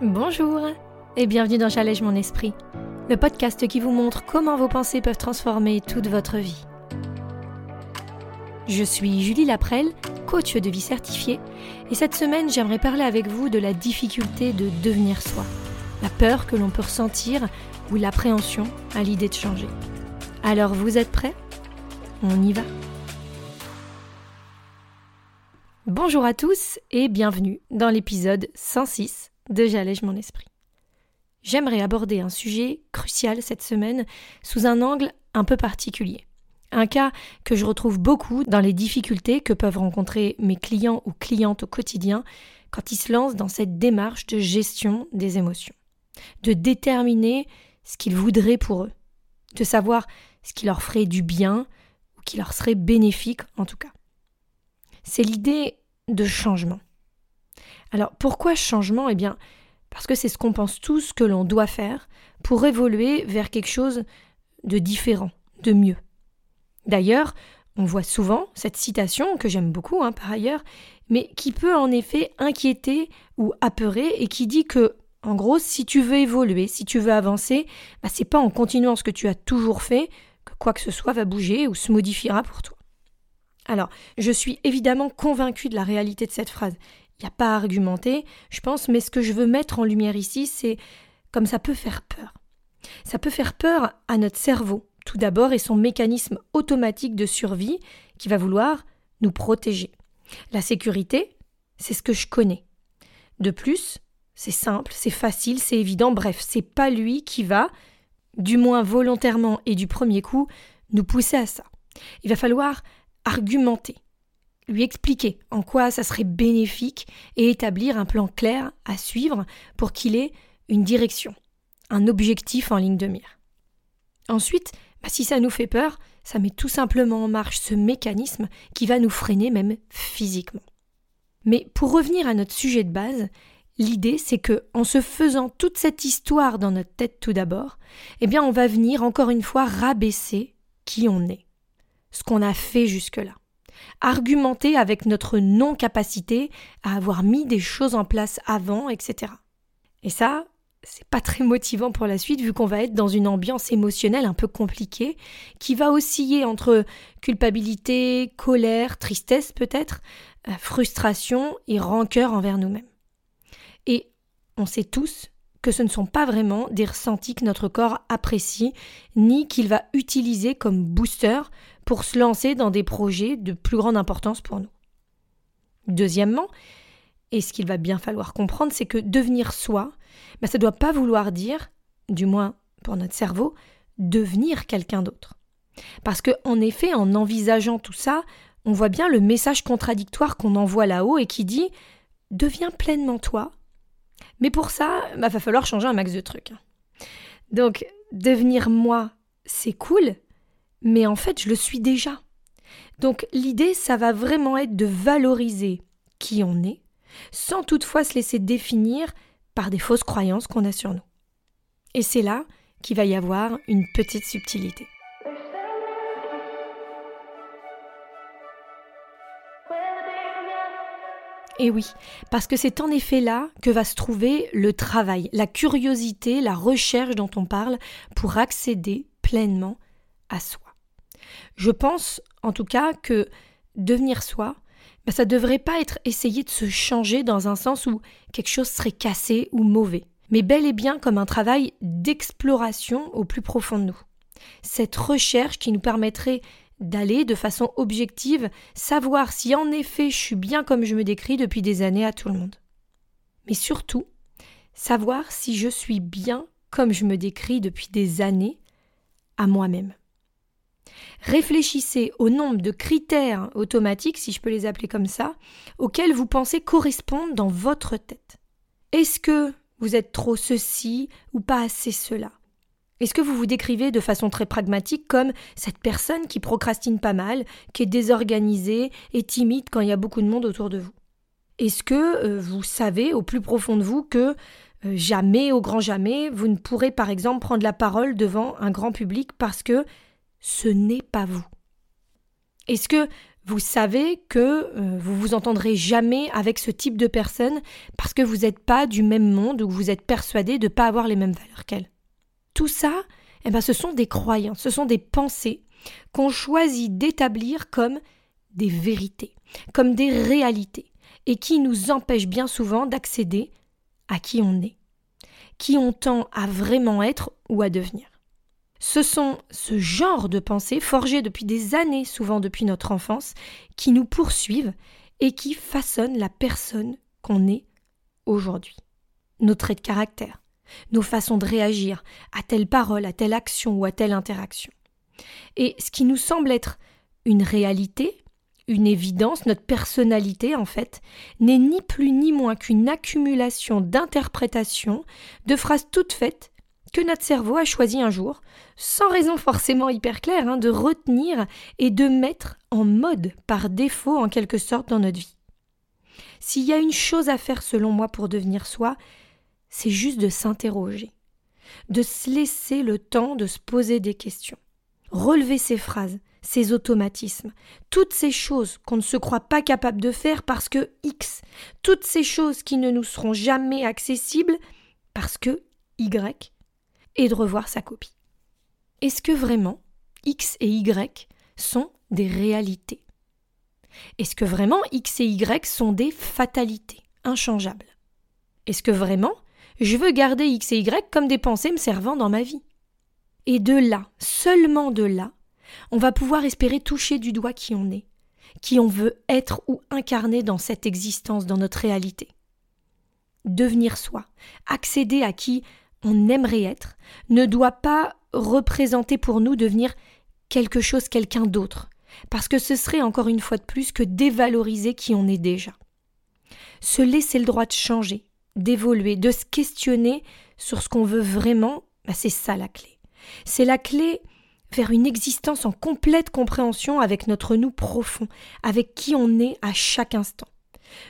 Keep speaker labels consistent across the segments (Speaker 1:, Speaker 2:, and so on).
Speaker 1: Bonjour et bienvenue dans J'allège mon esprit, le podcast qui vous montre comment vos pensées peuvent transformer toute votre vie. Je suis Julie Laprelle, coach de vie certifiée, et cette semaine j'aimerais parler avec vous de la difficulté de devenir soi, la peur que l'on peut ressentir ou l'appréhension à l'idée de changer. Alors vous êtes prêts? On y va Bonjour à tous et bienvenue dans l'épisode 106 de J'allège mon esprit. J'aimerais aborder un sujet crucial cette semaine sous un angle un peu particulier. Un cas que je retrouve beaucoup dans les difficultés que peuvent rencontrer mes clients ou clientes au quotidien quand ils se lancent dans cette démarche de gestion des émotions. De déterminer ce qu'ils voudraient pour eux. De savoir ce qui leur ferait du bien ou qui leur serait bénéfique en tout cas. C'est l'idée de changement. Alors pourquoi changement? Eh bien, parce que c'est ce qu'on pense tous que l'on doit faire pour évoluer vers quelque chose de différent, de mieux. D'ailleurs, on voit souvent cette citation, que j'aime beaucoup hein, par ailleurs, mais qui peut en effet inquiéter ou apeurer et qui dit que, en gros, si tu veux évoluer, si tu veux avancer, bah, c'est pas en continuant ce que tu as toujours fait que quoi que ce soit va bouger ou se modifiera pour toi. Alors, je suis évidemment convaincue de la réalité de cette phrase il n'y a pas à argumenter, je pense, mais ce que je veux mettre en lumière ici, c'est comme ça peut faire peur. Ça peut faire peur à notre cerveau, tout d'abord, et son mécanisme automatique de survie qui va vouloir nous protéger. La sécurité, c'est ce que je connais. De plus, c'est simple, c'est facile, c'est évident, bref, c'est pas lui qui va, du moins volontairement et du premier coup, nous pousser à ça. Il va falloir argumenter, lui expliquer en quoi ça serait bénéfique et établir un plan clair à suivre pour qu'il ait une direction, un objectif en ligne de mire. Ensuite, bah, si ça nous fait peur, ça met tout simplement en marche ce mécanisme qui va nous freiner même physiquement. Mais pour revenir à notre sujet de base, l'idée c'est que en se faisant toute cette histoire dans notre tête tout d'abord, eh bien on va venir encore une fois rabaisser qui on est, ce qu'on a fait jusque-là argumenter avec notre non-capacité à avoir mis des choses en place avant, etc. Et ça, c'est pas très motivant pour la suite vu qu'on va être dans une ambiance émotionnelle un peu compliquée qui va osciller entre culpabilité, colère, tristesse peut-être, euh, frustration et rancœur envers nous-mêmes. Et on sait tous que ce ne sont pas vraiment des ressentis que notre corps apprécie, ni qu'il va utiliser comme booster pour se lancer dans des projets de plus grande importance pour nous. Deuxièmement, et ce qu'il va bien falloir comprendre, c'est que devenir soi, ben ça ne doit pas vouloir dire, du moins pour notre cerveau, devenir quelqu'un d'autre. Parce que, en effet, en envisageant tout ça, on voit bien le message contradictoire qu'on envoie là-haut et qui dit Deviens pleinement toi. Mais pour ça, il bah, va falloir changer un max de trucs. Donc, devenir moi, c'est cool, mais en fait je le suis déjà. Donc l'idée, ça va vraiment être de valoriser qui on est, sans toutefois se laisser définir par des fausses croyances qu'on a sur nous. Et c'est là qu'il va y avoir une petite subtilité. Et oui, parce que c'est en effet là que va se trouver le travail, la curiosité, la recherche dont on parle pour accéder pleinement à soi. Je pense, en tout cas, que devenir soi, ben, ça ne devrait pas être essayer de se changer dans un sens où quelque chose serait cassé ou mauvais, mais bel et bien comme un travail d'exploration au plus profond de nous. Cette recherche qui nous permettrait d'aller de façon objective savoir si en effet je suis bien comme je me décris depuis des années à tout le monde. Mais surtout, savoir si je suis bien comme je me décris depuis des années à moi-même. Réfléchissez au nombre de critères automatiques, si je peux les appeler comme ça, auxquels vous pensez correspondre dans votre tête. Est-ce que vous êtes trop ceci ou pas assez cela? Est-ce que vous vous décrivez de façon très pragmatique comme cette personne qui procrastine pas mal, qui est désorganisée et timide quand il y a beaucoup de monde autour de vous? Est-ce que euh, vous savez au plus profond de vous que euh, jamais, au grand jamais, vous ne pourrez par exemple prendre la parole devant un grand public parce que ce n'est pas vous? Est-ce que Vous savez que euh, vous vous entendrez jamais avec ce type de personne parce que vous n'êtes pas du même monde ou vous êtes persuadé de ne pas avoir les mêmes valeurs qu'elle? Tout ça, eh ben, ce sont des croyances, ce sont des pensées qu'on choisit d'établir comme des vérités, comme des réalités, et qui nous empêchent bien souvent d'accéder à qui on est, qui on tend à vraiment être ou à devenir. Ce sont ce genre de pensées, forgées depuis des années, souvent depuis notre enfance, qui nous poursuivent et qui façonnent la personne qu'on est aujourd'hui. Nos traits de caractère, nos façons de réagir à telle parole, à telle action ou à telle interaction. Et ce qui nous semble être une réalité, une évidence, notre personnalité en fait, n'est ni plus ni moins qu'une accumulation d'interprétations, de phrases toutes faites que notre cerveau a choisi un jour, sans raison forcément hyper claire, hein, de retenir et de mettre en mode par défaut en quelque sorte dans notre vie. S'il y a une chose à faire selon moi pour devenir soi, c'est juste de s'interroger, de se laisser le temps de se poser des questions, relever ses phrases, ses automatismes, toutes ces choses qu'on ne se croit pas capable de faire parce que X, toutes ces choses qui ne nous seront jamais accessibles parce que Y et de revoir sa copie. Est-ce que vraiment X et Y sont des réalités? Est-ce que vraiment X et Y sont des fatalités inchangeables? Est-ce que vraiment je veux garder X et Y comme des pensées me servant dans ma vie Et de là, seulement de là, on va pouvoir espérer toucher du doigt qui on est, qui on veut être ou incarner dans cette existence, dans notre réalité. Devenir soi, accéder à qui on aimerait être ne doit pas représenter pour nous devenir quelque chose, quelqu'un d'autre, parce que ce serait encore une fois de plus que dévaloriser qui on est déjà. Se laisser le droit de changer, d'évoluer, de se questionner sur ce qu'on veut vraiment, bah, c'est ça la clé. C'est la clé vers une existence en complète compréhension avec notre nous profond, avec qui on est à chaque instant.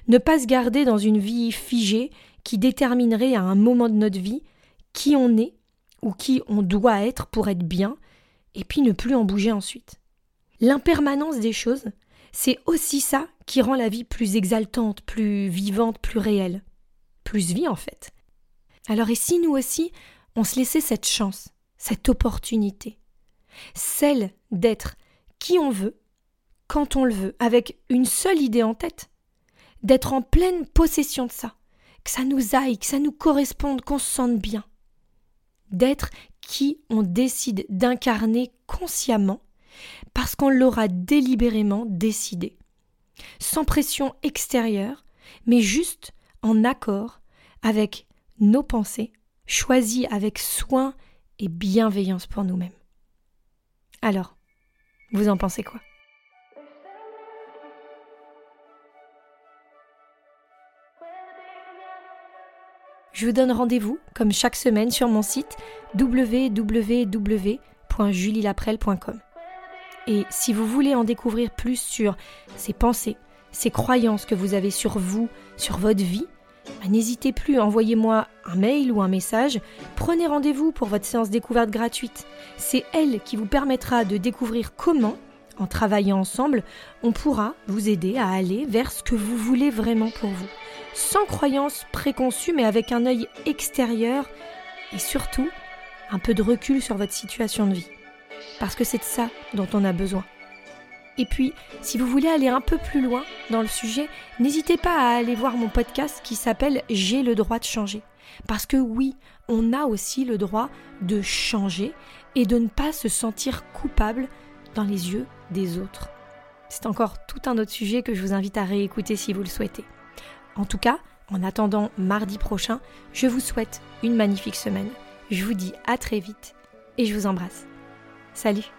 Speaker 1: Ne pas se garder dans une vie figée qui déterminerait à un moment de notre vie qui on est ou qui on doit être pour être bien, et puis ne plus en bouger ensuite. L'impermanence des choses, c'est aussi ça qui rend la vie plus exaltante, plus vivante, plus réelle. Plus vie en fait. Alors et si nous aussi, on se laissait cette chance, cette opportunité, celle d'être qui on veut, quand on le veut, avec une seule idée en tête, d'être en pleine possession de ça, que ça nous aille, que ça nous corresponde, qu'on se sente bien d'être qui on décide d'incarner consciemment parce qu'on l'aura délibérément décidé, sans pression extérieure, mais juste en accord avec nos pensées, choisies avec soin et bienveillance pour nous-mêmes. Alors, vous en pensez quoi? Je vous donne rendez-vous, comme chaque semaine, sur mon site www.julielaprel.com. Et si vous voulez en découvrir plus sur ces pensées, ces croyances que vous avez sur vous, sur votre vie, bah, n'hésitez plus, envoyez-moi un mail ou un message. Prenez rendez-vous pour votre séance découverte gratuite. C'est elle qui vous permettra de découvrir comment, en travaillant ensemble, on pourra vous aider à aller vers ce que vous voulez vraiment pour vous sans croyance préconçue, mais avec un œil extérieur et surtout un peu de recul sur votre situation de vie. Parce que c'est de ça dont on a besoin. Et puis, si vous voulez aller un peu plus loin dans le sujet, n'hésitez pas à aller voir mon podcast qui s'appelle J'ai le droit de changer. Parce que oui, on a aussi le droit de changer et de ne pas se sentir coupable dans les yeux des autres. C'est encore tout un autre sujet que je vous invite à réécouter si vous le souhaitez. En tout cas, en attendant mardi prochain, je vous souhaite une magnifique semaine. Je vous dis à très vite et je vous embrasse. Salut